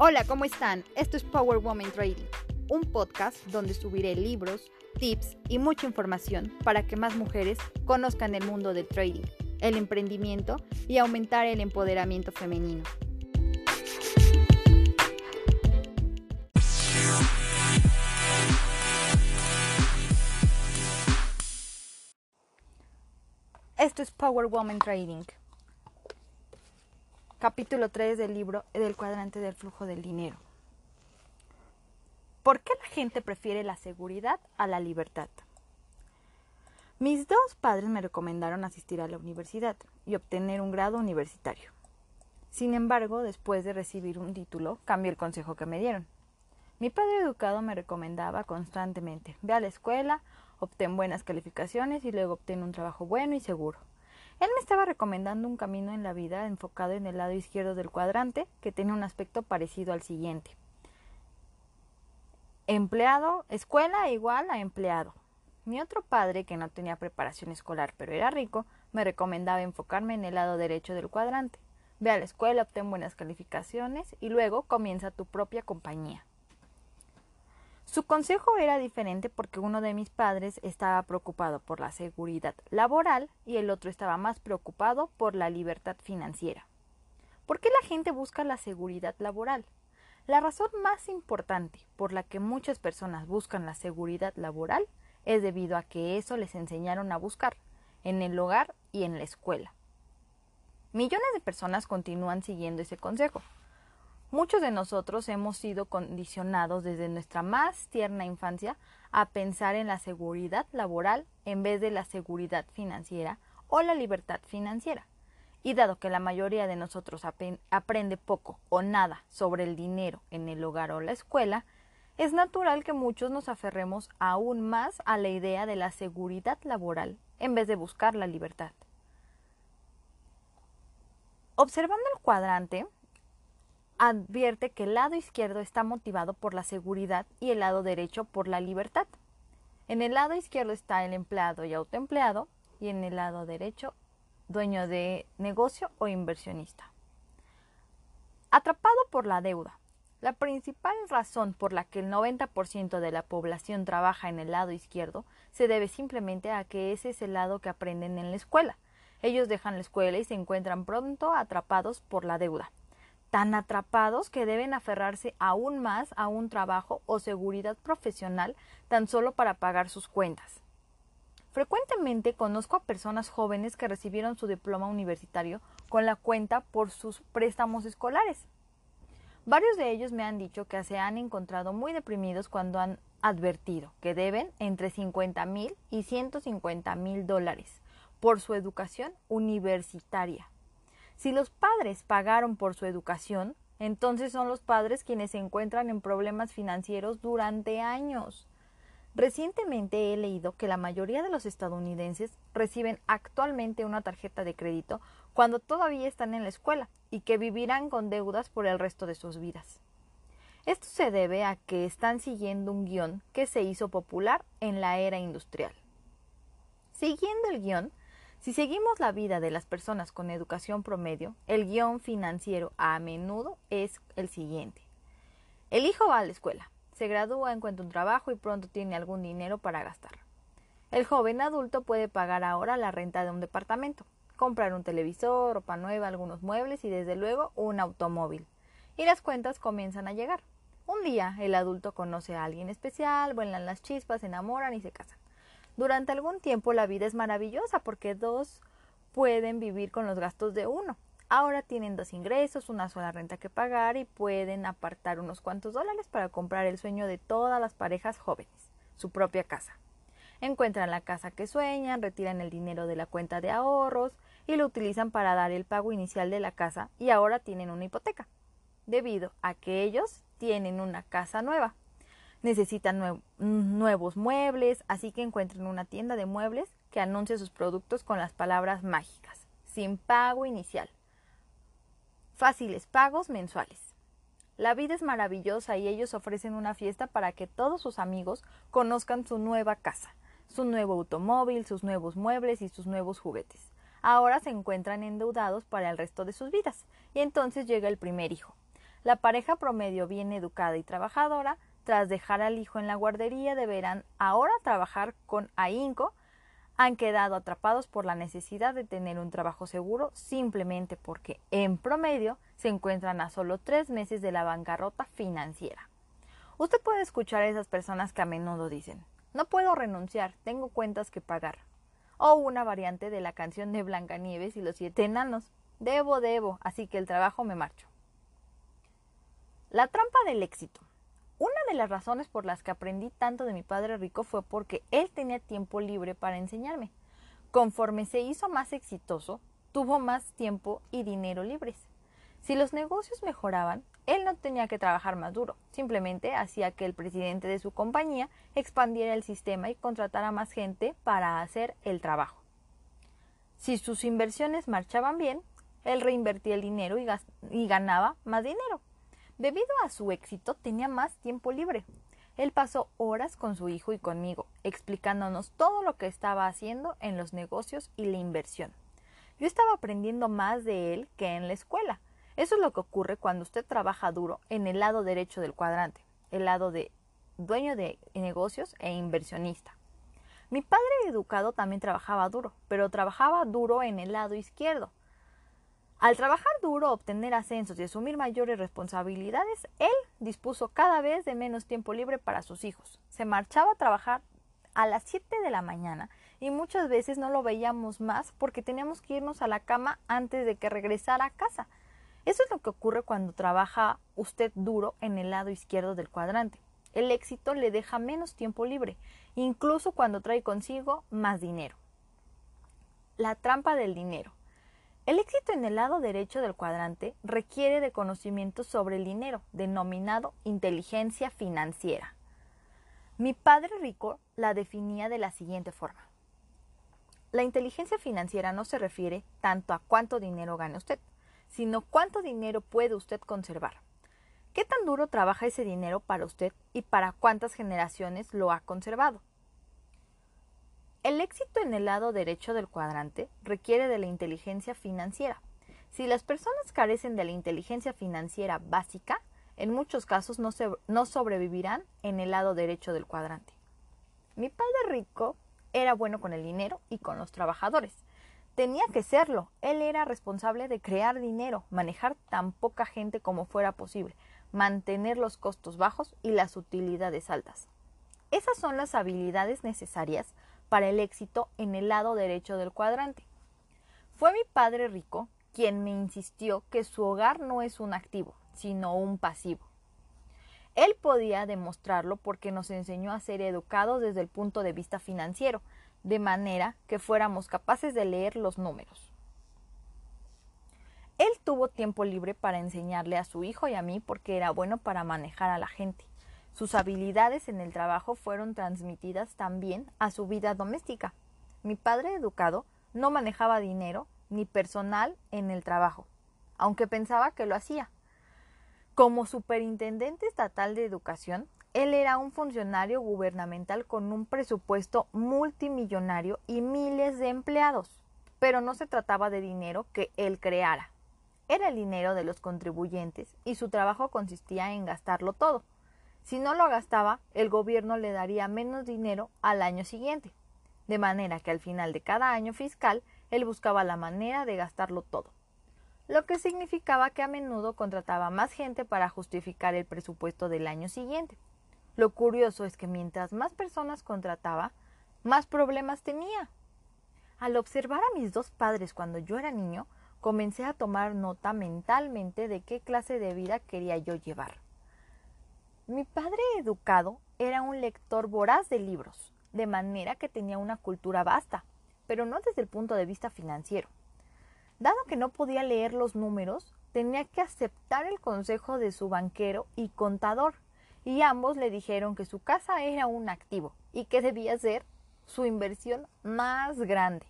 Hola, ¿cómo están? Esto es Power Woman Trading, un podcast donde subiré libros, tips y mucha información para que más mujeres conozcan el mundo del trading, el emprendimiento y aumentar el empoderamiento femenino. Esto es Power Woman Trading. Capítulo 3 del libro del cuadrante del flujo del dinero. ¿Por qué la gente prefiere la seguridad a la libertad? Mis dos padres me recomendaron asistir a la universidad y obtener un grado universitario. Sin embargo, después de recibir un título, cambié el consejo que me dieron. Mi padre educado me recomendaba constantemente, ve a la escuela, obtén buenas calificaciones y luego obtén un trabajo bueno y seguro. Él me estaba recomendando un camino en la vida enfocado en el lado izquierdo del cuadrante que tiene un aspecto parecido al siguiente. Empleado, escuela igual a empleado. Mi otro padre, que no tenía preparación escolar pero era rico, me recomendaba enfocarme en el lado derecho del cuadrante. Ve a la escuela, obtén buenas calificaciones y luego comienza tu propia compañía. Su consejo era diferente porque uno de mis padres estaba preocupado por la seguridad laboral y el otro estaba más preocupado por la libertad financiera. ¿Por qué la gente busca la seguridad laboral? La razón más importante por la que muchas personas buscan la seguridad laboral es debido a que eso les enseñaron a buscar en el hogar y en la escuela. Millones de personas continúan siguiendo ese consejo, Muchos de nosotros hemos sido condicionados desde nuestra más tierna infancia a pensar en la seguridad laboral en vez de la seguridad financiera o la libertad financiera. Y dado que la mayoría de nosotros aprende poco o nada sobre el dinero en el hogar o la escuela, es natural que muchos nos aferremos aún más a la idea de la seguridad laboral en vez de buscar la libertad. Observando el cuadrante, advierte que el lado izquierdo está motivado por la seguridad y el lado derecho por la libertad. En el lado izquierdo está el empleado y autoempleado y en el lado derecho dueño de negocio o inversionista. Atrapado por la deuda. La principal razón por la que el 90% de la población trabaja en el lado izquierdo se debe simplemente a que ese es el lado que aprenden en la escuela. Ellos dejan la escuela y se encuentran pronto atrapados por la deuda tan atrapados que deben aferrarse aún más a un trabajo o seguridad profesional tan solo para pagar sus cuentas. Frecuentemente conozco a personas jóvenes que recibieron su diploma universitario con la cuenta por sus préstamos escolares. Varios de ellos me han dicho que se han encontrado muy deprimidos cuando han advertido que deben entre 50 mil y 150 mil dólares por su educación universitaria. Si los padres pagaron por su educación, entonces son los padres quienes se encuentran en problemas financieros durante años. Recientemente he leído que la mayoría de los estadounidenses reciben actualmente una tarjeta de crédito cuando todavía están en la escuela y que vivirán con deudas por el resto de sus vidas. Esto se debe a que están siguiendo un guion que se hizo popular en la era industrial. Siguiendo el guion, si seguimos la vida de las personas con educación promedio, el guion financiero a menudo es el siguiente. El hijo va a la escuela, se gradúa, encuentra un trabajo y pronto tiene algún dinero para gastar. El joven adulto puede pagar ahora la renta de un departamento, comprar un televisor, ropa nueva, algunos muebles y desde luego un automóvil. Y las cuentas comienzan a llegar. Un día el adulto conoce a alguien especial, vuelan las chispas, se enamoran y se casan. Durante algún tiempo la vida es maravillosa porque dos pueden vivir con los gastos de uno. Ahora tienen dos ingresos, una sola renta que pagar y pueden apartar unos cuantos dólares para comprar el sueño de todas las parejas jóvenes, su propia casa. Encuentran la casa que sueñan, retiran el dinero de la cuenta de ahorros y lo utilizan para dar el pago inicial de la casa y ahora tienen una hipoteca, debido a que ellos tienen una casa nueva necesitan nuevos muebles, así que encuentren una tienda de muebles que anuncie sus productos con las palabras mágicas, sin pago inicial. Fáciles pagos mensuales. La vida es maravillosa y ellos ofrecen una fiesta para que todos sus amigos conozcan su nueva casa, su nuevo automóvil, sus nuevos muebles y sus nuevos juguetes. Ahora se encuentran endeudados para el resto de sus vidas y entonces llega el primer hijo. La pareja promedio bien educada y trabajadora, tras dejar al hijo en la guardería, deberán ahora trabajar con ahínco han quedado atrapados por la necesidad de tener un trabajo seguro simplemente porque, en promedio, se encuentran a solo tres meses de la bancarrota financiera. Usted puede escuchar a esas personas que a menudo dicen, no puedo renunciar, tengo cuentas que pagar. O una variante de la canción de Blancanieves y los siete enanos, debo, debo, así que el trabajo me marcho. La trampa del éxito. Una de las razones por las que aprendí tanto de mi padre rico fue porque él tenía tiempo libre para enseñarme. Conforme se hizo más exitoso, tuvo más tiempo y dinero libres. Si los negocios mejoraban, él no tenía que trabajar más duro, simplemente hacía que el presidente de su compañía expandiera el sistema y contratara más gente para hacer el trabajo. Si sus inversiones marchaban bien, él reinvertía el dinero y, ganaba más dinero. Debido a su éxito tenía más tiempo libre. Él pasó horas con su hijo y conmigo, explicándonos todo lo que estaba haciendo en los negocios y la inversión. Yo estaba aprendiendo más de él que en la escuela. Eso es lo que ocurre cuando usted trabaja duro en el lado derecho del cuadrante, el lado de dueño de negocios e inversionista. Mi padre educado también trabajaba duro, pero trabajaba duro en el lado izquierdo. Al trabajar duro, obtener ascensos y asumir mayores responsabilidades, él dispuso cada vez de menos tiempo libre para sus hijos. Se marchaba a trabajar a las 7 de la mañana y muchas veces no lo veíamos más porque teníamos que irnos a la cama antes de que regresara a casa. Eso es lo que ocurre cuando trabaja usted duro en el lado izquierdo del cuadrante. El éxito le deja menos tiempo libre, incluso cuando trae consigo más dinero. La trampa del dinero. El éxito en el lado derecho del cuadrante requiere de conocimiento sobre el dinero, denominado inteligencia financiera. Mi padre rico la definía de la siguiente forma. La inteligencia financiera no se refiere tanto a cuánto dinero gana usted, sino cuánto dinero puede usted conservar. ¿Qué tan duro trabaja ese dinero para usted y para cuántas generaciones lo ha conservado? El éxito en el lado derecho del cuadrante requiere de la inteligencia financiera. Si las personas carecen de la inteligencia financiera básica, en muchos casos no, sobrevivirán en el lado derecho del cuadrante. Mi padre rico era bueno con el dinero y con los trabajadores. Tenía que serlo. Él era responsable de crear dinero, manejar tan poca gente como fuera posible, mantener los costos bajos y las utilidades altas. Esas son las habilidades necesarias para el éxito en el lado derecho del cuadrante. Fue mi padre rico quien me insistió que su hogar no es un activo, sino un pasivo. Él podía demostrarlo porque nos enseñó a ser educados desde el punto de vista financiero, de manera que fuéramos capaces de leer los números. Él tuvo tiempo libre para enseñarle a su hijo y a mí porque era bueno para manejar a la gente. Sus habilidades en el trabajo fueron transmitidas también a su vida doméstica. Mi padre educado no manejaba dinero ni personal en el trabajo, aunque pensaba que lo hacía. Como superintendente estatal de educación, él era un funcionario gubernamental con un presupuesto multimillonario y miles de empleados, pero no se trataba de dinero que él creara. Era el dinero de los contribuyentes y su trabajo consistía en gastarlo todo. Si no lo gastaba, el gobierno le daría menos dinero al año siguiente, de manera que al final de cada año fiscal él buscaba la manera de gastarlo todo, lo que significaba que a menudo contrataba más gente para justificar el presupuesto del año siguiente. Lo curioso es que mientras más personas contrataba, más problemas tenía. Al observar a mis dos padres cuando yo era niño, comencé a tomar nota mentalmente de qué clase de vida quería yo llevar. Mi padre educado era un lector voraz de libros, de manera que tenía una cultura vasta, pero no desde el punto de vista financiero. Dado que no podía leer los números, tenía que aceptar el consejo de su banquero y contador, y ambos le dijeron que su casa era un activo y que debía ser su inversión más grande.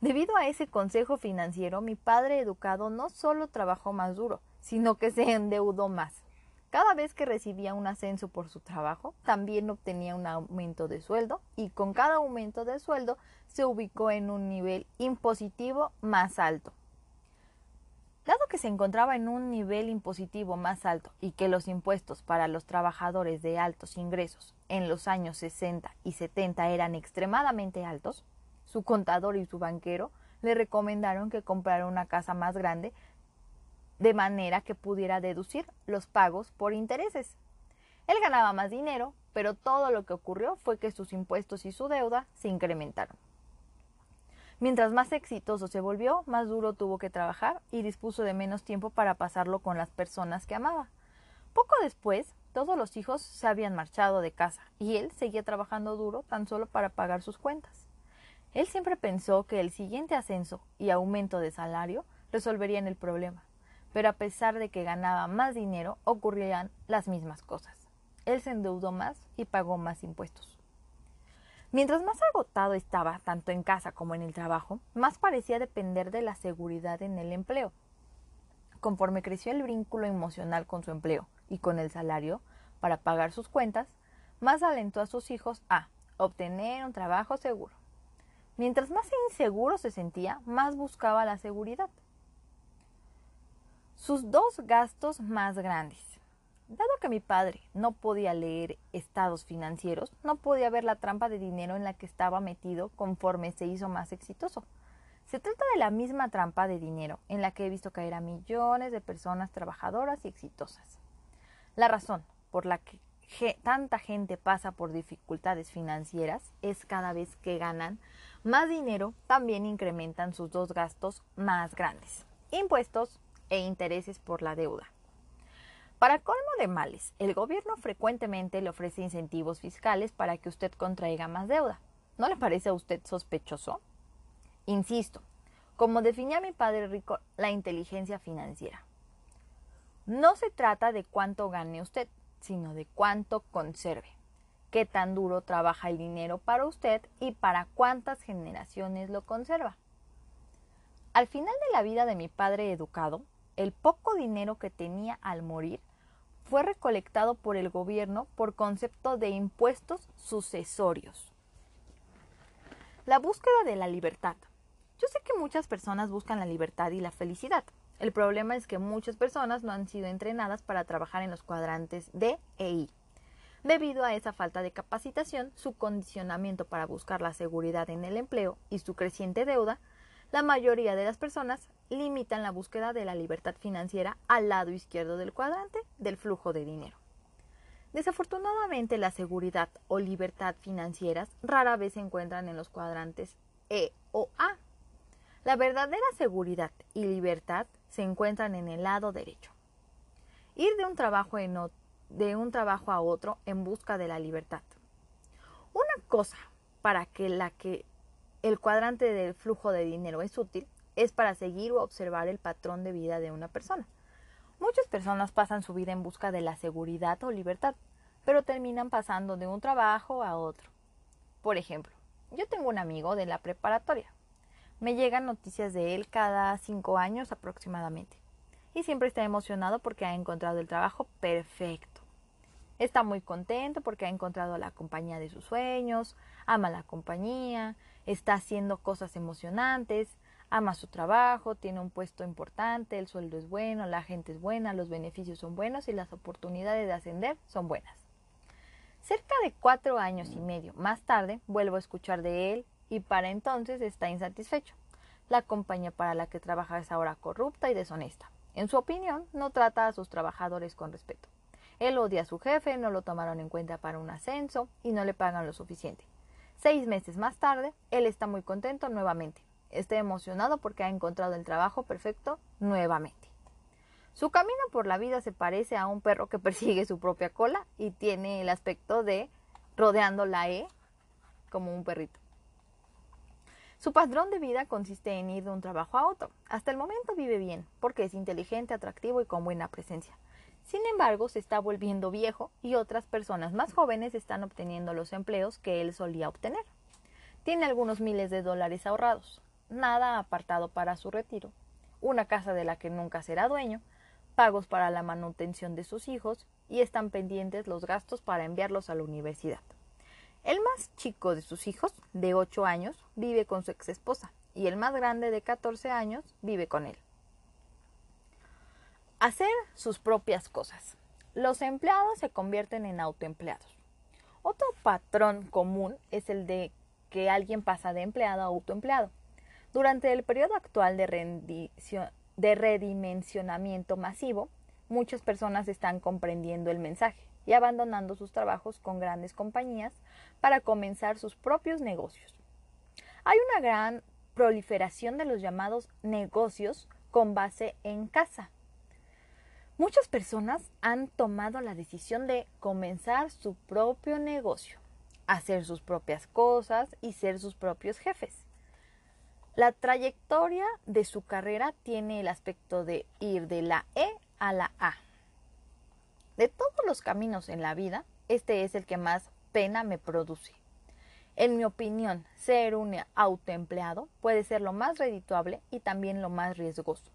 Debido a ese consejo financiero, mi padre educado no solo trabajó más duro, sino que se endeudó más. Cada vez que recibía un ascenso por su trabajo, también obtenía un aumento de sueldo y con cada aumento de sueldo se ubicó en un nivel impositivo más alto. Dado que se encontraba en un nivel impositivo más alto y que los impuestos para los trabajadores de altos ingresos en los años 60 y 70 eran extremadamente altos, su contador y su banquero le recomendaron que comprara una casa más grande de manera que pudiera deducir los pagos por intereses. Él ganaba más dinero, pero todo lo que ocurrió fue que sus impuestos y su deuda se incrementaron. Mientras más exitoso se volvió, más duro tuvo que trabajar y dispuso de menos tiempo para pasarlo con las personas que amaba. Poco después, todos los hijos se habían marchado de casa y él seguía trabajando duro tan solo para pagar sus cuentas. Él siempre pensó que el siguiente ascenso y aumento de salario resolverían el problema, pero a pesar de que ganaba más dinero, ocurrían las mismas cosas. Él se endeudó más y pagó más impuestos. Mientras más agotado estaba, tanto en casa como en el trabajo, más parecía depender de la seguridad en el empleo. Conforme creció el vínculo emocional con su empleo y con el salario para pagar sus cuentas, más alentó a sus hijos a obtener un trabajo seguro. Mientras más inseguro se sentía, más buscaba la seguridad. Sus dos gastos más grandes Dado que mi padre no podía leer estados financieros, no podía ver la trampa de dinero en la que estaba metido conforme se hizo más exitoso. Se trata de la misma trampa de dinero en la que he visto caer a millones de personas trabajadoras y exitosas. La razón por la que tanta gente pasa por dificultades financieras es cada vez que ganan más dinero, también incrementan sus dos gastos más grandes, impuestos e intereses por la deuda. Para colmo de males, el gobierno frecuentemente le ofrece incentivos fiscales para que usted contraiga más deuda. ¿No le parece a usted sospechoso? Insisto, como definía mi padre rico la inteligencia financiera. No se trata de cuánto gane usted, sino de cuánto conserve. Qué tan duro trabaja el dinero para usted y para cuántas generaciones lo conserva. Al final de la vida de mi padre educado, el poco dinero que tenía al morir fue recolectado por el gobierno por concepto de impuestos sucesorios. La búsqueda de la libertad. Yo sé que muchas personas buscan la libertad y la felicidad. El problema es que muchas personas no han sido entrenadas para trabajar en los cuadrantes D e I. Debido a esa falta de capacitación, su condicionamiento para buscar la seguridad en el empleo y su creciente deuda, la mayoría de las personas limitan la búsqueda de la libertad financiera al lado izquierdo del cuadrante del flujo de dinero. Desafortunadamente, la seguridad o libertad financieras rara vez se encuentran en los cuadrantes E o A. La verdadera seguridad y libertad se encuentran en el lado derecho. Ir de un trabajo, de un trabajo a otro en busca de la libertad. Una cosa para que la que el cuadrante del flujo de dinero es útil es para seguir o observar el patrón de vida de una persona. Muchas personas pasan su vida en busca de la seguridad o libertad, pero terminan pasando de un trabajo a otro. Por ejemplo, yo tengo un amigo de la preparatoria. Me llegan noticias de él cada cinco años aproximadamente. Y siempre está emocionado porque ha encontrado el trabajo perfecto. Está muy contento porque ha encontrado la compañía de sus sueños, ama la compañía, está haciendo cosas emocionantes, ama su trabajo, tiene un puesto importante, el sueldo es bueno, la gente es buena, los beneficios son buenos y las oportunidades de ascender son buenas. Cerca de cuatro años y medio más tarde vuelvo a escuchar de él y para entonces está insatisfecho. La compañía para la que trabaja es ahora corrupta y deshonesta. En su opinión, no trata a sus trabajadores con respeto. Él odia a su jefe, no lo tomaron en cuenta para un ascenso y no le pagan lo suficiente. Seis meses más tarde, él está muy contento nuevamente esté emocionado porque ha encontrado el trabajo perfecto nuevamente. Su camino por la vida se parece a un perro que persigue su propia cola y tiene el aspecto de rodeando la E como un perrito. Su patrón de vida consiste en ir de un trabajo a otro. Hasta el momento vive bien, porque es inteligente, atractivo y con buena presencia. Sin embargo, se está volviendo viejo y otras personas más jóvenes están obteniendo los empleos que él solía obtener. Tiene algunos miles de dólares ahorrados nada apartado para su retiro, una casa de la que nunca será dueño, pagos para la manutención de sus hijos y están pendientes los gastos para enviarlos a la universidad. El más chico de sus hijos, de 8 años, vive con su ex esposa y el más grande de 14 años vive con él. Hacer sus propias cosas. Los empleados se convierten en autoempleados. Otro patrón común es el de que alguien pasa de empleado a autoempleado. Durante el periodo actual de, de redimensionamiento masivo, muchas personas están comprendiendo el mensaje y abandonando sus trabajos con grandes compañías para comenzar sus propios negocios. Hay una gran proliferación de los llamados negocios con base en casa. Muchas personas han tomado la decisión de comenzar su propio negocio, hacer sus propias cosas y ser sus propios jefes. La trayectoria de su carrera tiene el aspecto de ir de la E a la A. De todos los caminos en la vida, este es el que más pena me produce. En mi opinión, ser un autoempleado puede ser lo más redituable y también lo más riesgoso.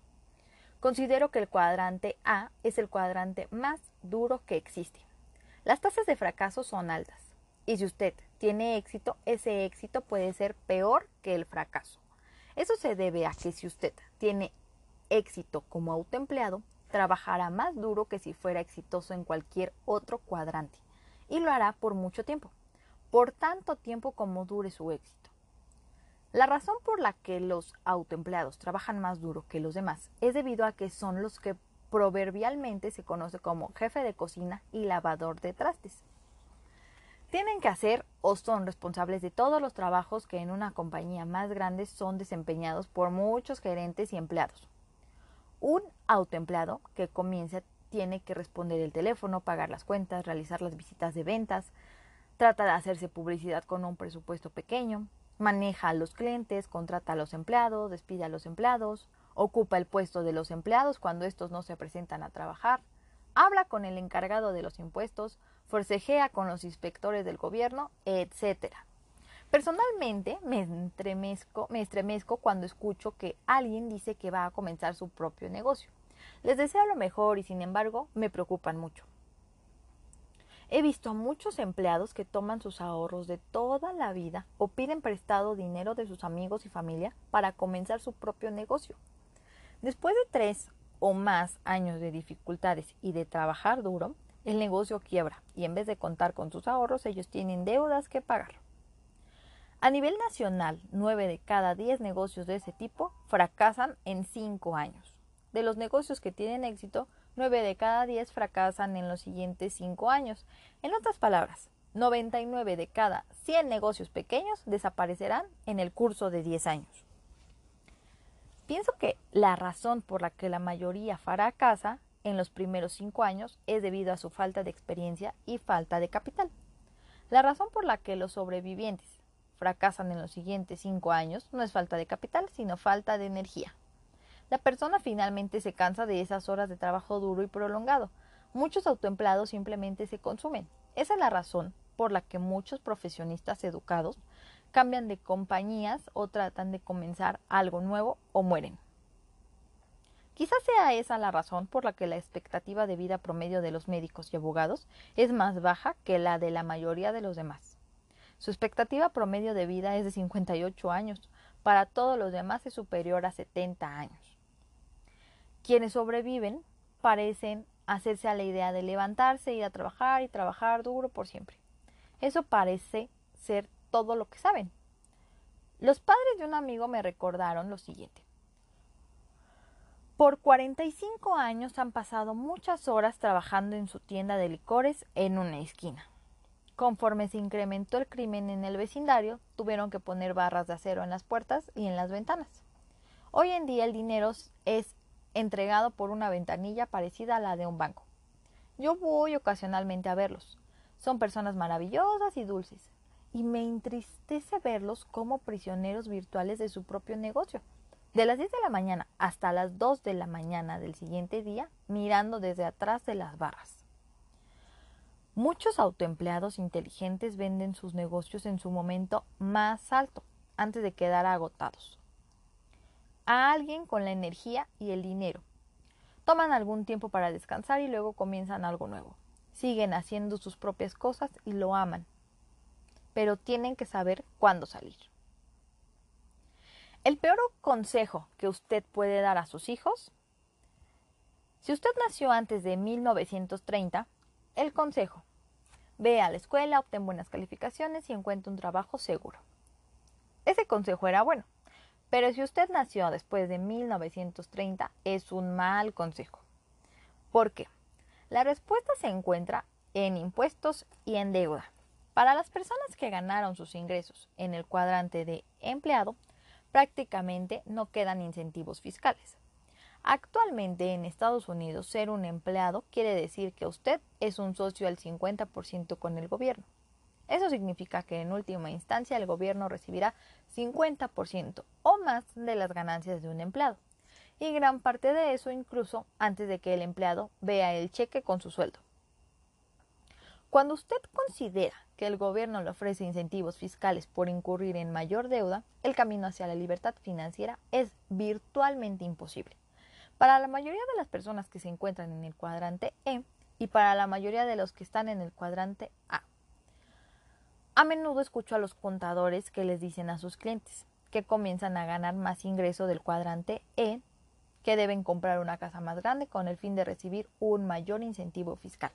Considero que el cuadrante A es el cuadrante más duro que existe. Las tasas de fracaso son altas. Y si usted tiene éxito, ese éxito puede ser peor que el fracaso. Eso se debe a que si usted tiene éxito como autoempleado, trabajará más duro que si fuera exitoso en cualquier otro cuadrante. Y lo hará por mucho tiempo, por tanto tiempo como dure su éxito. La razón por la que los autoempleados trabajan más duro que los demás es debido a que son los que proverbialmente se conoce como jefe de cocina y lavador de trastes. Tienen que hacer o son responsables de todos los trabajos que en una compañía más grande son desempeñados por muchos gerentes y empleados. Un autoempleado que comienza tiene que responder el teléfono, pagar las cuentas, realizar las visitas de ventas, trata de hacerse publicidad con un presupuesto pequeño, maneja a los clientes, contrata a los empleados, despide a los empleados, ocupa el puesto de los empleados cuando estos no se presentan a trabajar, habla con el encargado de los impuestos, forcejea con los inspectores del gobierno, etc. Personalmente me estremezco, me estremezco cuando escucho que alguien dice que va a comenzar su propio negocio. Les deseo lo mejor y sin embargo me preocupan mucho. He visto a muchos empleados que toman sus ahorros de toda la vida o piden prestado dinero de sus amigos y familia para comenzar su propio negocio. Después de tres o más años de dificultades y de trabajar duro, el negocio quiebra y en vez de contar con sus ahorros ellos tienen deudas que pagar. A nivel nacional, nueve de cada diez negocios de ese tipo fracasan en cinco años. De los negocios que tienen éxito, 9 de cada 10 fracasan en los siguientes 5 años. En otras palabras, 99 de cada 100 negocios pequeños desaparecerán en el curso de 10 años. Pienso que la razón por la que la mayoría fracasa en los primeros 5 años es debido a su falta de experiencia y falta de capital. La razón por la que los sobrevivientes fracasan en los siguientes 5 años no es falta de capital, sino falta de energía. La persona finalmente se cansa de esas horas de trabajo duro y prolongado. Muchos autoempleados simplemente se consumen. Esa es la razón por la que muchos profesionistas educados cambian de compañías o tratan de comenzar algo nuevo o mueren. Quizás sea esa la razón por la que la expectativa de vida promedio de los médicos y abogados es más baja que la de la mayoría de los demás. Su expectativa promedio de vida es de 58 años, para todos los demás es superior a 70 años. Quienes sobreviven parecen hacerse a la idea de levantarse, ir a trabajar y trabajar duro por siempre. Eso parece ser todo lo que saben. Los padres de un amigo me recordaron lo siguiente. Por 45 años han pasado muchas horas trabajando en su tienda de licores en una esquina. Conforme se incrementó el crimen en el vecindario, tuvieron que poner barras de acero en las puertas y en las ventanas. Hoy en día el dinero es entregado por una ventanilla parecida a la de un banco. Yo voy ocasionalmente a verlos. Son personas maravillosas y dulces, y me entristece verlos como prisioneros virtuales de su propio negocio. De las 10 de la mañana hasta las 2 de la mañana del siguiente día, mirando desde atrás de las barras. Muchos autoempleados inteligentes venden sus negocios en su momento más alto, antes de quedar agotados a alguien con la energía y el dinero. Toman algún tiempo para descansar y luego comienzan algo nuevo. Siguen haciendo sus propias cosas y lo aman. Pero tienen que saber cuándo salir. El peor consejo que usted puede dar a sus hijos Si usted nació antes de 1930, el consejo. Ve a la escuela, obtén buenas calificaciones y encuentre un trabajo seguro. Ese consejo era bueno, pero si usted nació después de 1930, es un mal consejo. ¿Por qué? La respuesta se encuentra en impuestos y en deuda. Para las personas que ganaron sus ingresos en el cuadrante de empleado, prácticamente no quedan incentivos fiscales. Actualmente en Estados Unidos ser un empleado quiere decir que usted es un socio al 50% con el gobierno. Eso significa que en última instancia el gobierno recibirá 50% o más de las ganancias de un empleado. Y gran parte de eso incluso antes de que el empleado vea el cheque con su sueldo. Cuando usted considera que el gobierno le ofrece incentivos fiscales por incurrir en mayor deuda, el camino hacia la libertad financiera es virtualmente imposible. Para la mayoría de las personas que se encuentran en el cuadrante E y para la mayoría de los que están en el cuadrante A. A menudo escucho a los contadores que les dicen a sus clientes que comienzan a ganar más ingreso del cuadrante E, que deben comprar una casa más grande con el fin de recibir un mayor incentivo fiscal.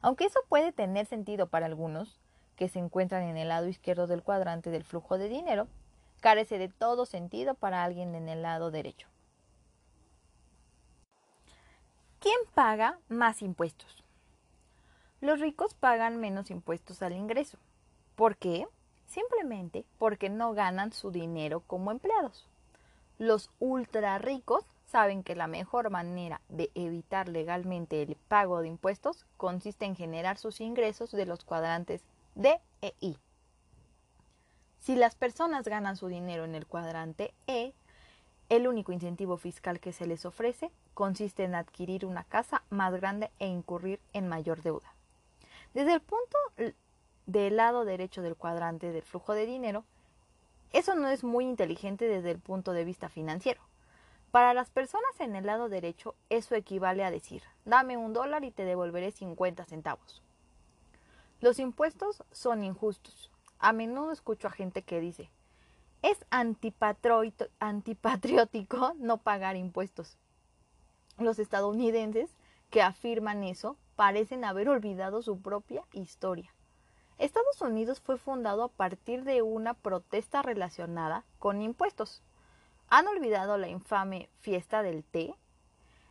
Aunque eso puede tener sentido para algunos, que se encuentran en el lado izquierdo del cuadrante del flujo de dinero, carece de todo sentido para alguien en el lado derecho. ¿Quién paga más impuestos? Los ricos pagan menos impuestos al ingreso. ¿Por qué? Simplemente porque no ganan su dinero como empleados. Los ultra ricos saben que la mejor manera de evitar legalmente el pago de impuestos consiste en generar sus ingresos de los cuadrantes D e I. Si las personas ganan su dinero en el cuadrante E, el único incentivo fiscal que se les ofrece consiste en adquirir una casa más grande e incurrir en mayor deuda. Desde el punto del lado derecho del cuadrante del flujo de dinero, eso no es muy inteligente desde el punto de vista financiero. Para las personas en el lado derecho, eso equivale a decir, dame un dólar y te devolveré 50 centavos. Los impuestos son injustos. A menudo escucho a gente que dice, es antipatriótico no pagar impuestos. Los estadounidenses que afirman eso parecen haber olvidado su propia historia. Estados Unidos fue fundado a partir de una protesta relacionada con impuestos. ¿Han olvidado la infame fiesta del té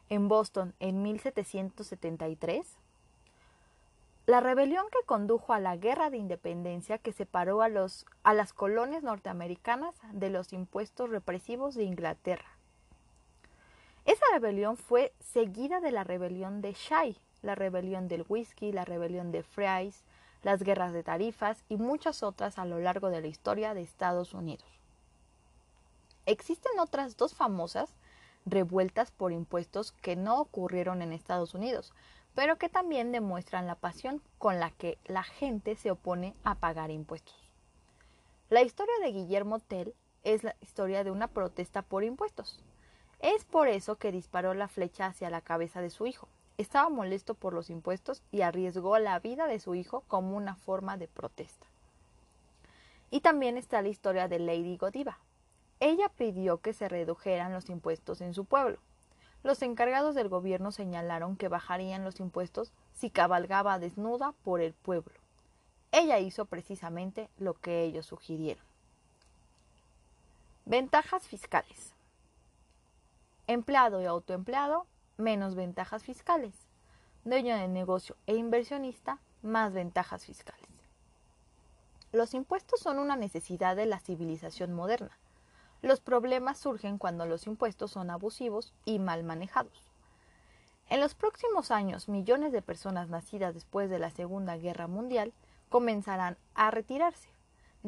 en Boston en 1773? La rebelión que condujo a la guerra de independencia que separó a, los, las colonias norteamericanas de los impuestos represivos de Inglaterra. Esa rebelión fue seguida de la rebelión de Shai, la rebelión del whisky, la rebelión de Fries, las guerras de tarifas y muchas otras a lo largo de la historia de Estados Unidos. Existen otras dos famosas revueltas por impuestos que no ocurrieron en Estados Unidos, pero que también demuestran la pasión con la que la gente se opone a pagar impuestos. La historia de Guillermo Tell es la historia de una protesta por impuestos. Es por eso que disparó la flecha hacia la cabeza de su hijo. Estaba molesto por los impuestos y arriesgó la vida de su hijo como una forma de protesta. Y también está la historia de Lady Godiva. Ella pidió que se redujeran los impuestos en su pueblo. Los encargados del gobierno señalaron que bajarían los impuestos si cabalgaba desnuda por el pueblo. Ella hizo precisamente lo que ellos sugirieron. Ventajas fiscales. Empleado y autoempleado, menos ventajas fiscales. Dueño de negocio e inversionista, más ventajas fiscales. Los impuestos son una necesidad de la civilización moderna. Los problemas surgen cuando los impuestos son abusivos y mal manejados. En los próximos años, millones de personas nacidas después de la Segunda Guerra Mundial comenzarán a retirarse,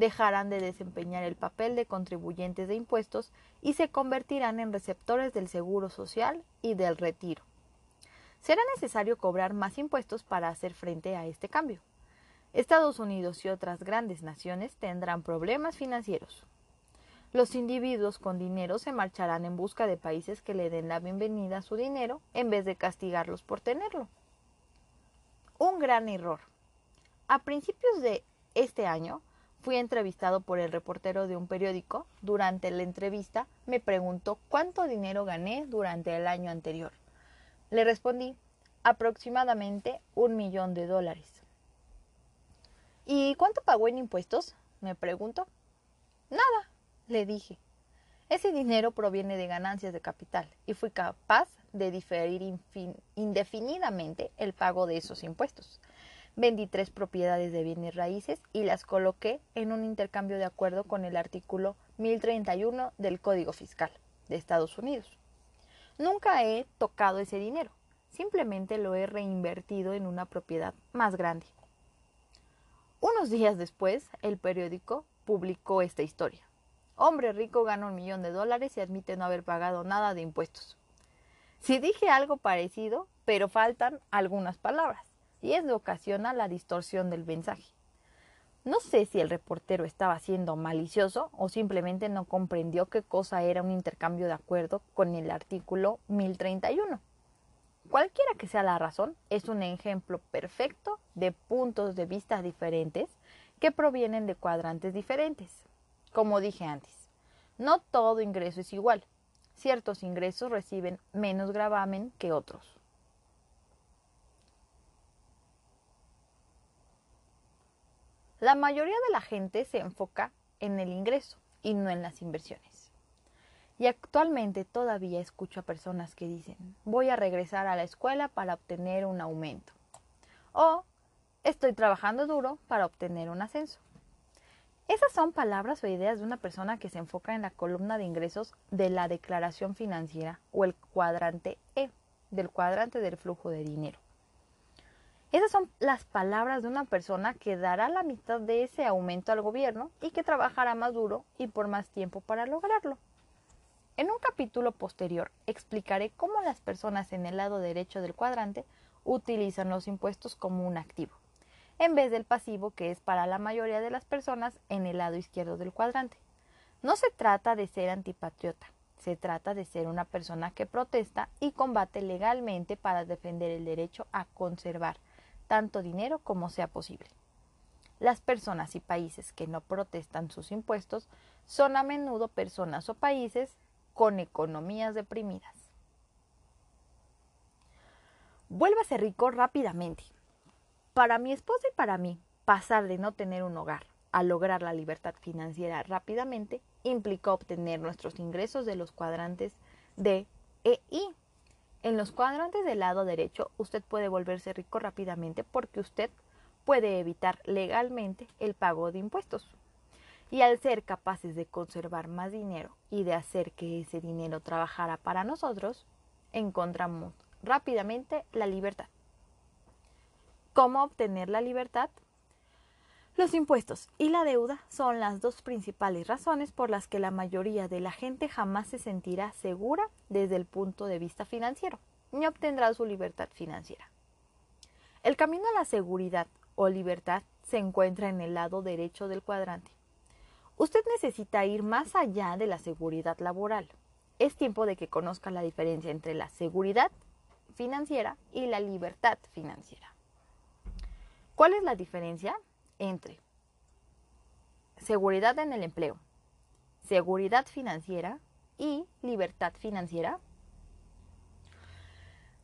dejarán de desempeñar el papel de contribuyentes de impuestos y se convertirán en receptores del seguro social y del retiro. Será necesario cobrar más impuestos para hacer frente a este cambio. Estados Unidos y otras grandes naciones tendrán problemas financieros. Los individuos con dinero se marcharán en busca de países que le den la bienvenida a su dinero en vez de castigarlos por tenerlo. Un gran error. A principios de este año fui entrevistado por el reportero de un periódico. Durante la entrevista me preguntó cuánto dinero gané durante el año anterior. Le respondí, aproximadamente un millón de dólares. ¿Y cuánto pagó en impuestos? me preguntó. Nada, le dije. Ese dinero proviene de ganancias de capital y fui capaz de diferir indefinidamente el pago de esos impuestos. Vendí tres propiedades de bienes raíces y las coloqué en un intercambio de acuerdo con el artículo 1031 del Código Fiscal de Estados Unidos. Nunca he tocado ese dinero, simplemente lo he reinvertido en una propiedad más grande. Unos días después, el periódico publicó esta historia. Hombre rico gana un millón de dólares y admite no haber pagado nada de impuestos. Si dije algo parecido, pero faltan algunas palabras, y eso ocasiona la distorsión del mensaje. No sé si el reportero estaba siendo malicioso o simplemente no comprendió qué cosa era un intercambio de acuerdo con el artículo 1031. Cualquiera que sea la razón, es un ejemplo perfecto de puntos de vista diferentes que provienen de cuadrantes diferentes. Como dije antes, no todo ingreso es igual. Ciertos ingresos reciben menos gravamen que otros. La mayoría de la gente se enfoca en el ingreso y no en las inversiones. Y actualmente todavía escucho a personas que dicen, voy a regresar a la escuela para obtener un aumento. O estoy trabajando duro para obtener un ascenso. Esas son palabras o ideas de una persona que se enfoca en la columna de ingresos de la declaración financiera o el cuadrante E, del cuadrante del flujo de dinero. Esas son las palabras de una persona que dará la mitad de ese aumento al gobierno y que trabajará más duro y por más tiempo para lograrlo. En un capítulo posterior explicaré cómo las personas en el lado derecho del cuadrante utilizan los impuestos como un activo, en vez del pasivo que es para la mayoría de las personas en el lado izquierdo del cuadrante. No se trata de ser antipatriota, se trata de ser una persona que protesta y combate legalmente para defender el derecho a conservar tanto dinero como sea posible. Las personas y países que no protestan sus impuestos son a menudo personas o países con economías deprimidas. Vuélvase rico rápidamente. Para mi esposa y para mí, pasar de no tener un hogar a lograr la libertad financiera rápidamente implica obtener nuestros ingresos de los cuadrantes de E en los cuadrantes del lado derecho, usted puede volverse rico rápidamente porque usted puede evitar legalmente el pago de impuestos. Y al ser capaces de conservar más dinero y de hacer que ese dinero trabajara para nosotros, encontramos rápidamente la libertad. ¿Cómo obtener la libertad? Los impuestos y la deuda son las dos principales razones por las que la mayoría de la gente jamás se sentirá segura desde el punto de vista financiero, ni obtendrá su libertad financiera. El camino a la seguridad o libertad se encuentra en el lado derecho del cuadrante. Usted necesita ir más allá de la seguridad laboral. Es tiempo de que conozca la diferencia entre la seguridad financiera y la libertad financiera. ¿Cuál es la diferencia? Entre seguridad en el empleo, seguridad financiera y libertad financiera?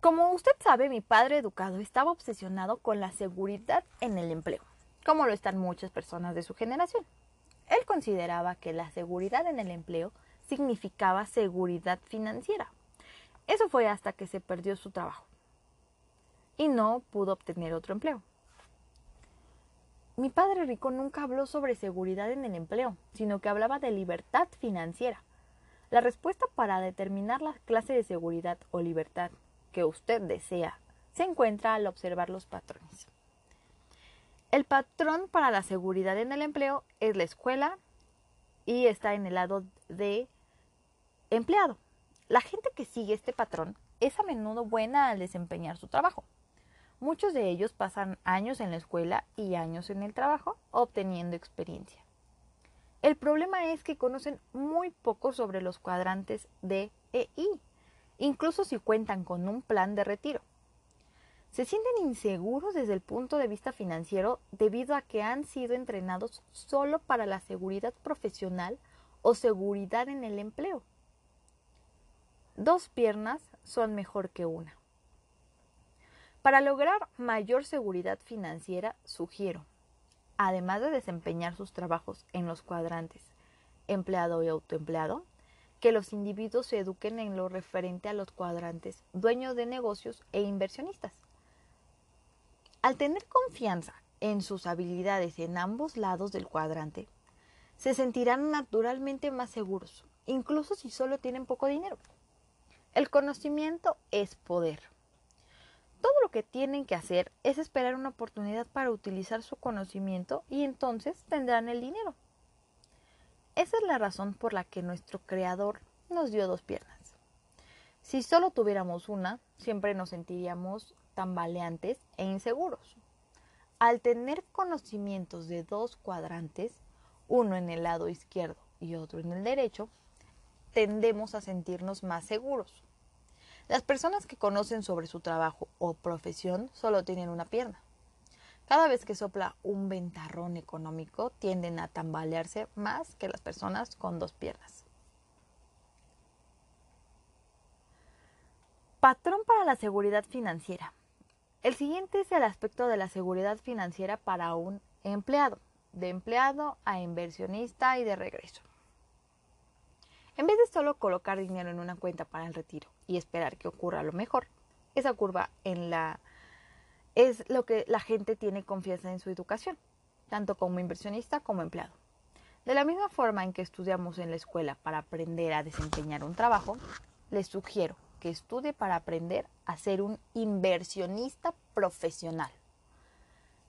Como usted sabe, mi padre educado estaba obsesionado con la seguridad en el empleo, como lo están muchas personas de su generación. Él consideraba que la seguridad en el empleo significaba seguridad financiera. Eso fue hasta que se perdió su trabajo y no pudo obtener otro empleo. Mi padre rico nunca habló sobre seguridad en el empleo, sino que hablaba de libertad financiera. La respuesta para determinar la clase de seguridad o libertad que usted desea se encuentra al observar los patrones. El patrón para la seguridad en el empleo es la escuela y está en el lado de empleado. La gente que sigue este patrón es a menudo buena al desempeñar su trabajo. Muchos de ellos pasan años en la escuela y años en el trabajo obteniendo experiencia. El problema es que conocen muy poco sobre los cuadrantes D e I, incluso si cuentan con un plan de retiro. Se sienten inseguros desde el punto de vista financiero debido a que han sido entrenados solo para la seguridad profesional o seguridad en el empleo. Dos piernas son mejor que una. Para lograr mayor seguridad financiera, sugiero, además de desempeñar sus trabajos en los cuadrantes empleado y autoempleado, que los individuos se eduquen en lo referente a los cuadrantes dueños de negocios e inversionistas. Al tener confianza en sus habilidades en ambos lados del cuadrante, se sentirán naturalmente más seguros, incluso si solo tienen poco dinero. El conocimiento es poder. Todo lo que tienen que hacer es esperar una oportunidad para utilizar su conocimiento y entonces tendrán el dinero. Esa es la razón por la que nuestro Creador nos dio dos piernas. Si solo tuviéramos una, siempre nos sentiríamos tambaleantes e inseguros. Al tener conocimientos de dos cuadrantes, uno en el lado izquierdo y otro en el derecho, tendemos a sentirnos más seguros. Las personas que conocen sobre su trabajo o profesión solo tienen una pierna. Cada vez que sopla un ventarrón económico, tienden a tambalearse más que las personas con dos piernas. Patrón para la seguridad financiera. El siguiente es el aspecto de la seguridad financiera para un empleado, de empleado a inversionista y de regreso. En vez de solo colocar dinero en una cuenta para el retiro y esperar que ocurra lo mejor, esa curva en la es lo que la gente tiene confianza en su educación, tanto como inversionista como empleado. De la misma forma en que estudiamos en la escuela para aprender a desempeñar un trabajo, les sugiero que estudie para aprender a ser un inversionista profesional.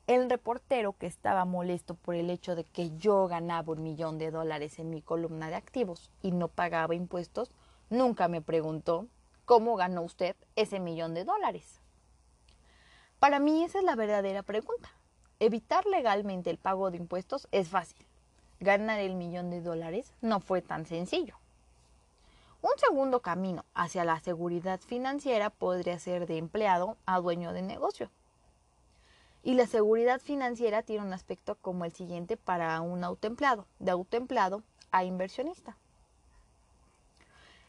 El reportero que estaba molesto por el hecho de que yo ganaba un millón de dólares en mi columna de activos y no pagaba impuestos, nunca me preguntó cómo ganó usted ese millón de dólares. Para mí esa es la verdadera pregunta. Evitar legalmente el pago de impuestos es fácil. Ganar el millón de dólares no fue tan sencillo. Un segundo camino hacia la seguridad financiera podría ser de empleado a dueño de negocio. Y la seguridad financiera tiene un aspecto como el siguiente para un autoempleado, de autoempleado a inversionista.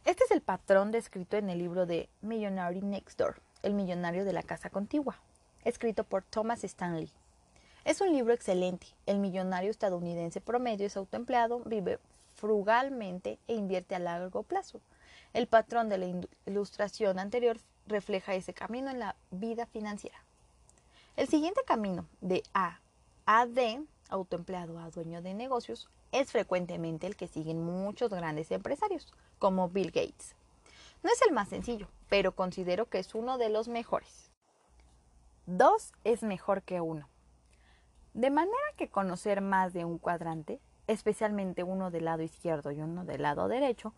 Este es el patrón descrito en el libro de Millionary Next Door, el millonario de la casa contigua escrito por Thomas Stanley. Es un libro excelente. El millonario estadounidense promedio es autoempleado, vive frugalmente e invierte a largo plazo. El patrón de la ilustración anterior refleja ese camino en la vida financiera. El siguiente camino de A a D, autoempleado a dueño de negocios, es frecuentemente el que siguen muchos grandes empresarios, como Bill Gates. No es el más sencillo, pero considero que es uno de los mejores. Dos es mejor que uno. De manera que conocer más de un cuadrante, especialmente uno del lado izquierdo y uno del lado derecho,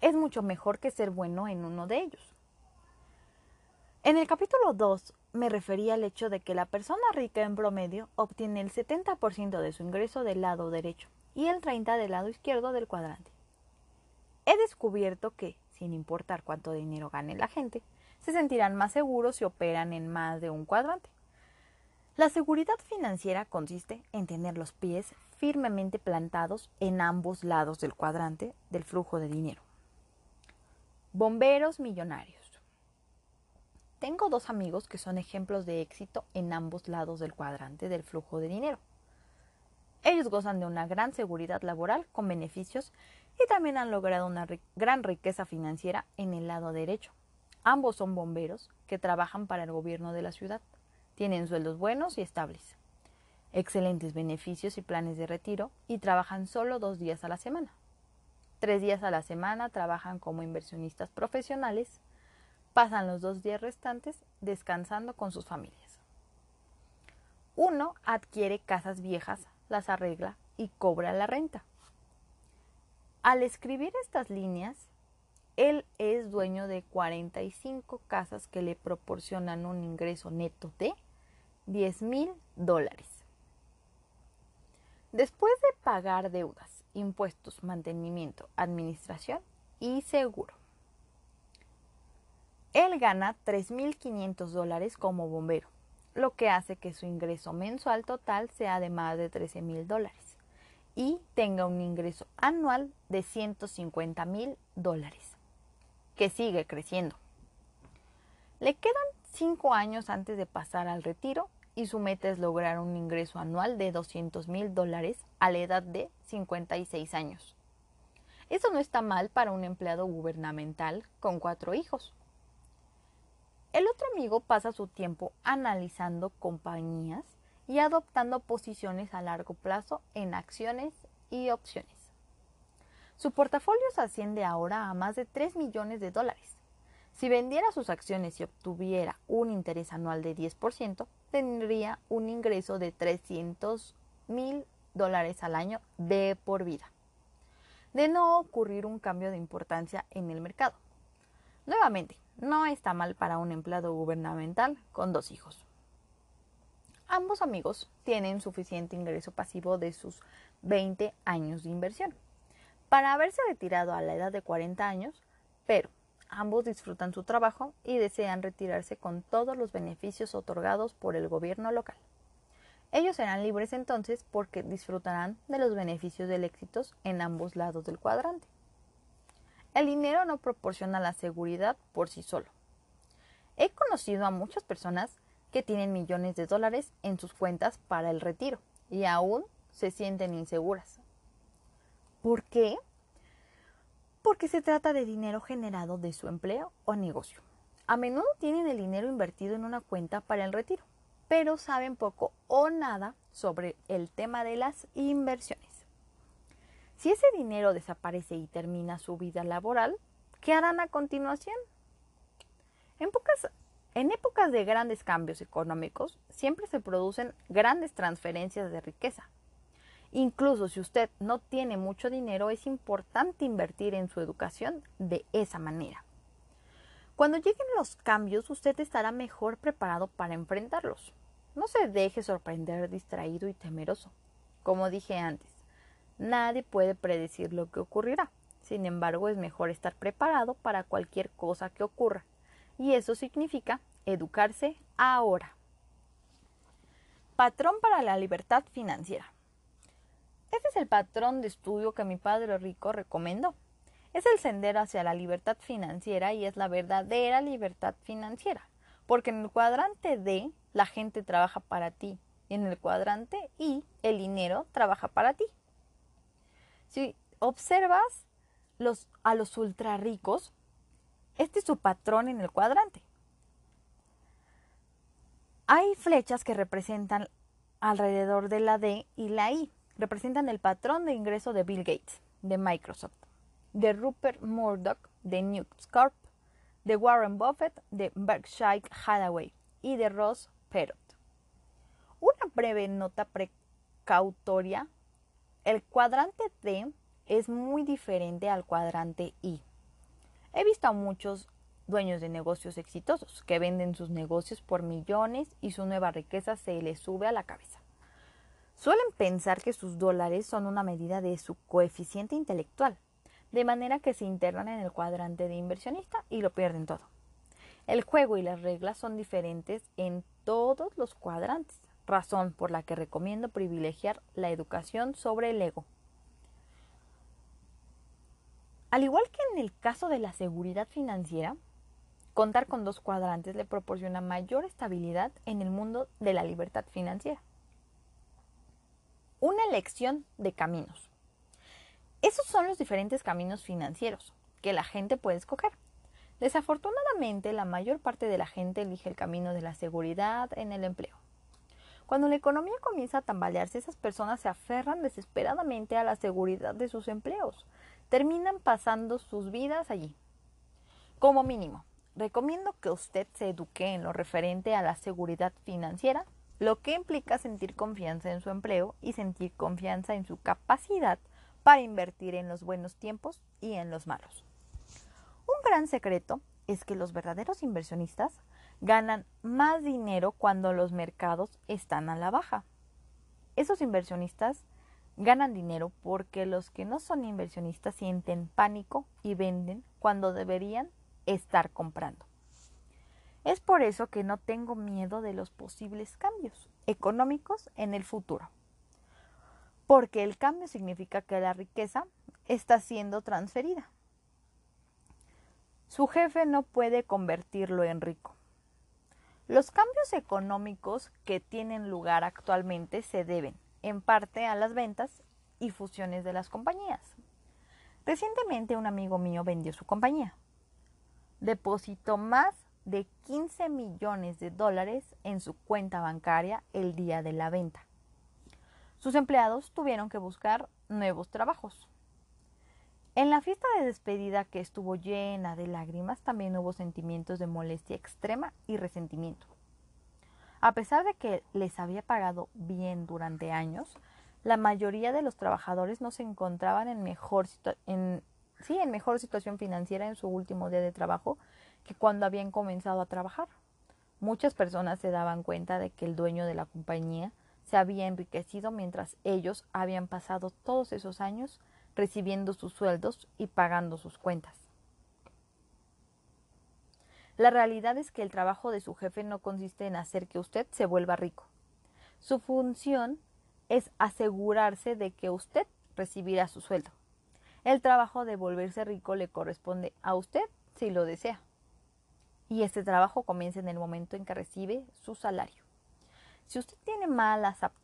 es mucho mejor que ser bueno en uno de ellos. En el capítulo 2 me refería al hecho de que la persona rica en promedio obtiene el 70% de su ingreso del lado derecho y el 30% del lado izquierdo del cuadrante. He descubierto que, sin importar cuánto dinero gane la gente, se sentirán más seguros si operan en más de un cuadrante. La seguridad financiera consiste en tener los pies firmemente plantados en ambos lados del cuadrante del flujo de dinero. Bomberos millonarios. Tengo dos amigos que son ejemplos de éxito en ambos lados del cuadrante del flujo de dinero. Ellos gozan de una gran seguridad laboral con beneficios y también han logrado una gran riqueza financiera en el lado derecho. Ambos son bomberos que trabajan para el gobierno de la ciudad. Tienen sueldos buenos y estables, excelentes beneficios y planes de retiro y trabajan solo dos días a la semana. Tres días a la semana trabajan como inversionistas profesionales, pasan los dos días restantes descansando con sus familias. Uno adquiere casas viejas, las arregla y cobra la renta. Al escribir estas líneas, él es dueño de 45 casas que le proporcionan un ingreso neto de 10 mil dólares. Después de pagar deudas, impuestos, mantenimiento, administración y seguro. Él gana 3.500 dólares como bombero, lo que hace que su ingreso mensual total sea de más de 13.000 dólares y tenga un ingreso anual de 150 mil dólares que sigue creciendo. Le quedan cinco años antes de pasar al retiro y su meta es lograr un ingreso anual de 200 mil dólares a la edad de 56 años. Eso no está mal para un empleado gubernamental con cuatro hijos. El otro amigo pasa su tiempo analizando compañías y adoptando posiciones a largo plazo en acciones y opciones. Su portafolio se asciende ahora a más de 3 millones de dólares. Si vendiera sus acciones y obtuviera un interés anual de 10%, tendría un ingreso de 300 mil dólares al año de por vida. De no ocurrir un cambio de importancia en el mercado. Nuevamente, no está mal para un empleado gubernamental con dos hijos. Ambos amigos tienen suficiente ingreso pasivo de sus 20 años de inversión para haberse retirado a la edad de 40 años, pero ambos disfrutan su trabajo y desean retirarse con todos los beneficios otorgados por el gobierno local. Ellos serán libres entonces porque disfrutarán de los beneficios del éxito en ambos lados del cuadrante. El dinero no proporciona la seguridad por sí solo. He conocido a muchas personas que tienen millones de dólares en sus cuentas para el retiro y aún se sienten inseguras. ¿Por qué? Porque se trata de dinero generado de su empleo o negocio. A menudo tienen el dinero invertido en una cuenta para el retiro, pero saben poco o nada sobre el tema de las inversiones. Si ese dinero desaparece y termina su vida laboral, ¿qué harán a continuación? En, en épocas de grandes cambios económicos, siempre se producen grandes transferencias de riqueza. Incluso si usted no tiene mucho dinero, es importante invertir en su educación de esa manera. Cuando lleguen los cambios, usted estará mejor preparado para enfrentarlos. No se deje sorprender distraído y temeroso. Como dije antes, Nadie puede predecir lo que ocurrirá. Sin embargo, es mejor estar preparado para cualquier cosa que ocurra. Y eso significa educarse ahora. Patrón para la libertad financiera. Este es el patrón de estudio que mi padre rico recomendó. Es el sendero hacia la libertad financiera y es la verdadera libertad financiera, porque en el cuadrante D la gente trabaja para ti y en el cuadrante I el dinero trabaja para ti. Si observas a los ultra ricos, este es su patrón en el cuadrante. Hay flechas que representan alrededor de la D y la I. Representan el patrón de ingreso de Bill Gates, de Microsoft, de Rupert Murdoch, de News Corp, de Warren Buffett, de Berkshire Hathaway y de Ross Perot. Una breve nota precautoria el cuadrante D es muy diferente al cuadrante I. He visto a muchos dueños de negocios exitosos que venden sus negocios por millones y su nueva riqueza se les sube a la cabeza. Suelen pensar que sus dólares son una medida de su coeficiente intelectual, de manera que se internan en el cuadrante de inversionista y lo pierden todo. El juego y las reglas son diferentes en todos los cuadrantes razón por la que recomiendo privilegiar la educación sobre el ego. Al igual que en el caso de la seguridad financiera, contar con dos cuadrantes le proporciona mayor estabilidad en el mundo de la libertad financiera. Una elección de caminos. Esos son los diferentes caminos financieros que la gente puede escoger. Desafortunadamente, la mayor parte de la gente elige el camino de la seguridad en el empleo. Cuando la economía comienza a tambalearse, esas personas se aferran desesperadamente a la seguridad de sus empleos. Terminan pasando sus vidas allí. Como mínimo, recomiendo que usted se eduque en lo referente a la seguridad financiera, lo que implica sentir confianza en su empleo y sentir confianza en su capacidad para invertir en los buenos tiempos y en los malos. Un gran secreto es que los verdaderos inversionistas ganan más dinero cuando los mercados están a la baja. Esos inversionistas ganan dinero porque los que no son inversionistas sienten pánico y venden cuando deberían estar comprando. Es por eso que no tengo miedo de los posibles cambios económicos en el futuro. Porque el cambio significa que la riqueza está siendo transferida. Su jefe no puede convertirlo en rico Los cambios económicos que tienen lugar actualmente se deben, en parte, a las ventas y fusiones de las compañías. Recientemente un amigo mío vendió su compañía. Depositó más de 15 millones de dólares en su cuenta bancaria el día de la venta. Sus empleados tuvieron que buscar nuevos trabajos. En la fiesta de despedida que estuvo llena de lágrimas también hubo sentimientos de molestia extrema y resentimiento. A pesar de que les había pagado bien durante años, la mayoría de los trabajadores no se encontraban en mejor, en, en mejor situación financiera en su último día de trabajo que cuando habían comenzado a trabajar. Muchas personas se daban cuenta de que el dueño de la compañía se había enriquecido mientras ellos habían pasado todos esos años recibiendo sus sueldos y pagando sus cuentas. La realidad es que el trabajo de su jefe no consiste en hacer que usted se vuelva rico. Su función es asegurarse de que usted recibirá su sueldo. El trabajo de volverse rico le corresponde a usted si lo desea. Y este trabajo comienza en el momento en que recibe su salario. Si usted tiene malas aptitudes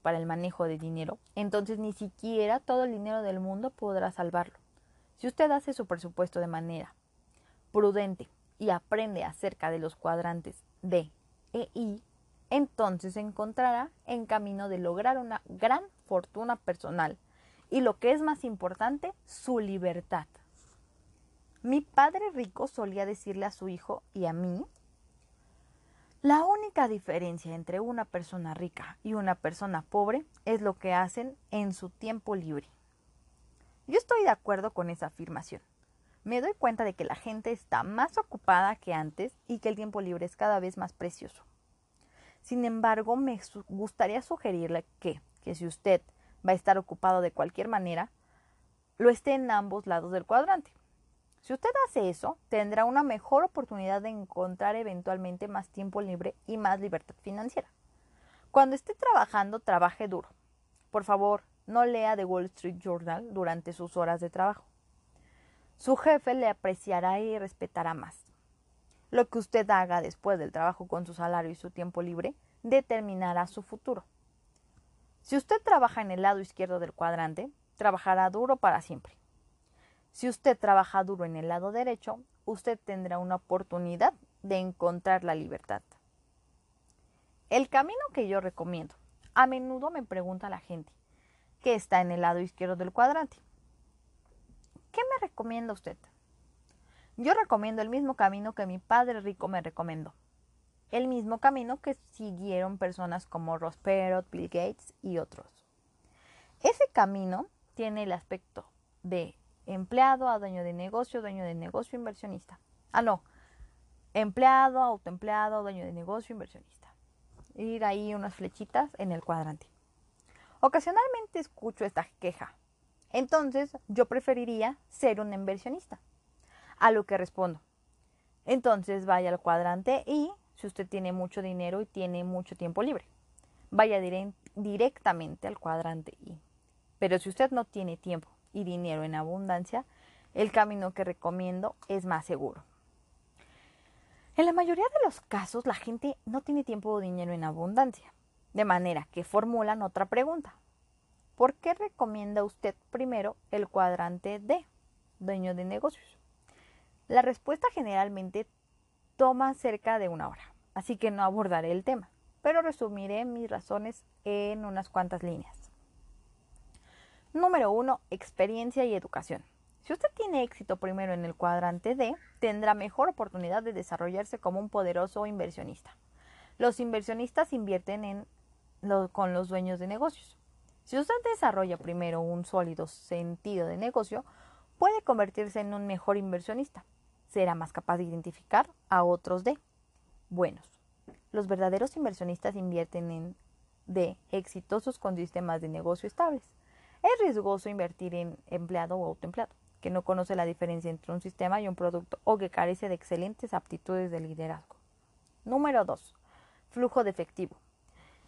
para el manejo de dinero, entonces ni siquiera todo el dinero del mundo podrá salvarlo. Si usted hace su presupuesto de manera prudente y aprende acerca de los cuadrantes D e I, entonces se encontrará en camino de lograr una gran fortuna personal y lo que es más importante, su libertad. Mi padre rico solía decirle a su hijo y a mí, la única diferencia entre una persona rica y una persona pobre es lo que hacen en su tiempo libre. Yo estoy de acuerdo con esa afirmación. Me doy cuenta de que la gente está más ocupada que antes y que el tiempo libre es cada vez más precioso. Sin embargo, me gustaría sugerirle que, que si usted va a estar ocupado de cualquier manera, lo esté en ambos lados del cuadrante. Si usted hace eso, tendrá una mejor oportunidad de encontrar eventualmente más tiempo libre y más libertad financiera. Cuando esté trabajando, trabaje duro. Por favor, no lea The Wall Street Journal durante sus horas de trabajo. Su jefe le apreciará y respetará más. Lo que usted haga después del trabajo con su salario y su tiempo libre determinará su futuro. Si usted trabaja en el lado izquierdo del cuadrante, trabajará duro para siempre. Si usted trabaja duro en el lado derecho, usted tendrá una oportunidad de encontrar la libertad. El camino que yo recomiendo. A menudo me pregunta la gente que está en el lado izquierdo del cuadrante. ¿Qué me recomienda usted? Yo recomiendo el mismo camino que mi padre rico me recomendó. El mismo camino que siguieron personas como Ross Perot, Bill Gates y otros. Ese camino tiene el aspecto de empleado a dueño de negocio, dueño de negocio, inversionista. Ah, no. Empleado, autoempleado, dueño de negocio, inversionista. Ir ahí unas flechitas en el cuadrante. Ocasionalmente escucho esta queja. Entonces, yo preferiría ser un inversionista. A lo que respondo. Entonces vaya al cuadrante y si usted tiene mucho dinero y tiene mucho tiempo libre. Vaya directamente al cuadrante I. Pero si usted no tiene tiempo y dinero en abundancia, el camino que recomiendo es más seguro. En la mayoría de los casos la gente no tiene tiempo o dinero en abundancia, de manera que formulan otra pregunta. ¿Por qué recomienda usted primero el cuadrante D, dueño de negocios? La respuesta generalmente toma cerca de una hora, así que no abordaré el tema, pero resumiré mis razones en unas cuantas líneas. Número 1. Experiencia y educación. Si usted tiene éxito primero en el cuadrante D, tendrá mejor oportunidad de desarrollarse como un poderoso inversionista. Los inversionistas invierten en con los dueños de negocios. Si usted desarrolla primero un sólido sentido de negocio, puede convertirse en un mejor inversionista será más capaz de identificar a otros de buenos. Los verdaderos inversionistas invierten en de exitosos con sistemas de negocio estables. Es riesgoso invertir en empleado o autoempleado, que no conoce la diferencia entre un sistema y un producto o que carece de excelentes aptitudes de liderazgo. Número 2. Flujo de efectivo.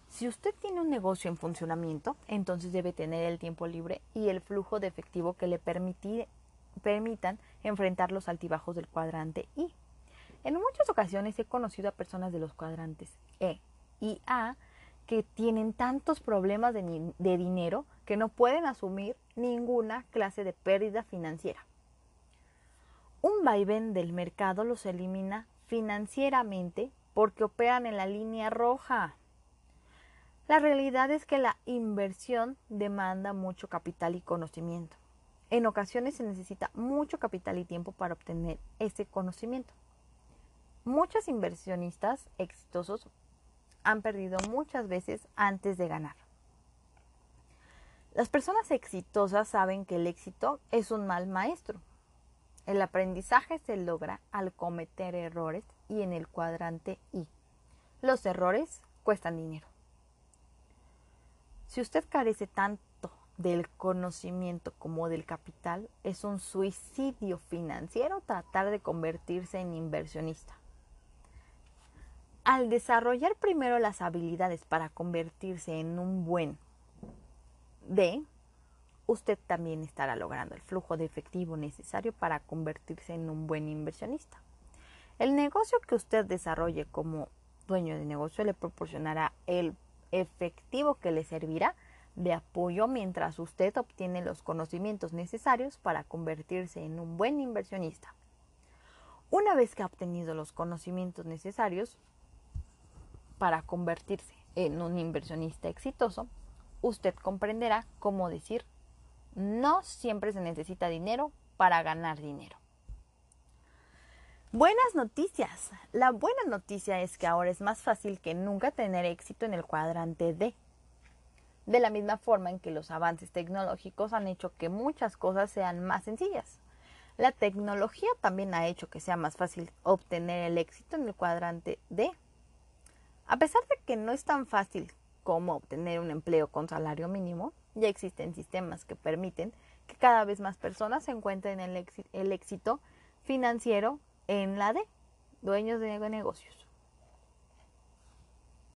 Si usted tiene un negocio en funcionamiento, entonces debe tener el tiempo libre y el flujo de efectivo que le permitir, permitan enfrentar los altibajos del cuadrante I. En muchas ocasiones he conocido a personas de los cuadrantes E y A que tienen tantos problemas de, de dinero que no pueden asumir ninguna clase de pérdida financiera. Un vaivén del mercado los elimina financieramente porque operan en la línea roja. La realidad es que la inversión demanda mucho capital y conocimiento. En ocasiones se necesita mucho capital y tiempo para obtener ese conocimiento. Muchos inversionistas exitosos han perdido muchas veces antes de ganar. Las personas exitosas saben que el éxito es un mal maestro. El aprendizaje se logra al cometer errores y en el cuadrante I. Los errores cuestan dinero. Si usted carece tanto del conocimiento como del capital, es un suicidio financiero tratar de convertirse en inversionista. Al desarrollar primero las habilidades para convertirse en un buen D, usted también estará logrando el flujo de efectivo necesario para convertirse en un buen inversionista. El negocio que usted desarrolle como dueño de negocio le proporcionará el efectivo que le servirá de apoyo mientras usted obtiene los conocimientos necesarios para convertirse en un buen inversionista. Una vez que ha obtenido los conocimientos necesarios para convertirse en un inversionista exitoso, usted comprenderá cómo decir no siempre se necesita dinero para ganar dinero. Buenas noticias. La buena noticia es que ahora es más fácil que nunca tener éxito en el cuadrante D. De la misma forma en que los avances tecnológicos han hecho que muchas cosas sean más sencillas. La tecnología también ha hecho que sea más fácil obtener el éxito en el cuadrante D. A pesar de que no es tan fácil como obtener un empleo con salario mínimo, ya existen sistemas que permiten que cada vez más personas se encuentren el, éxito financiero en la D, dueños de negocios.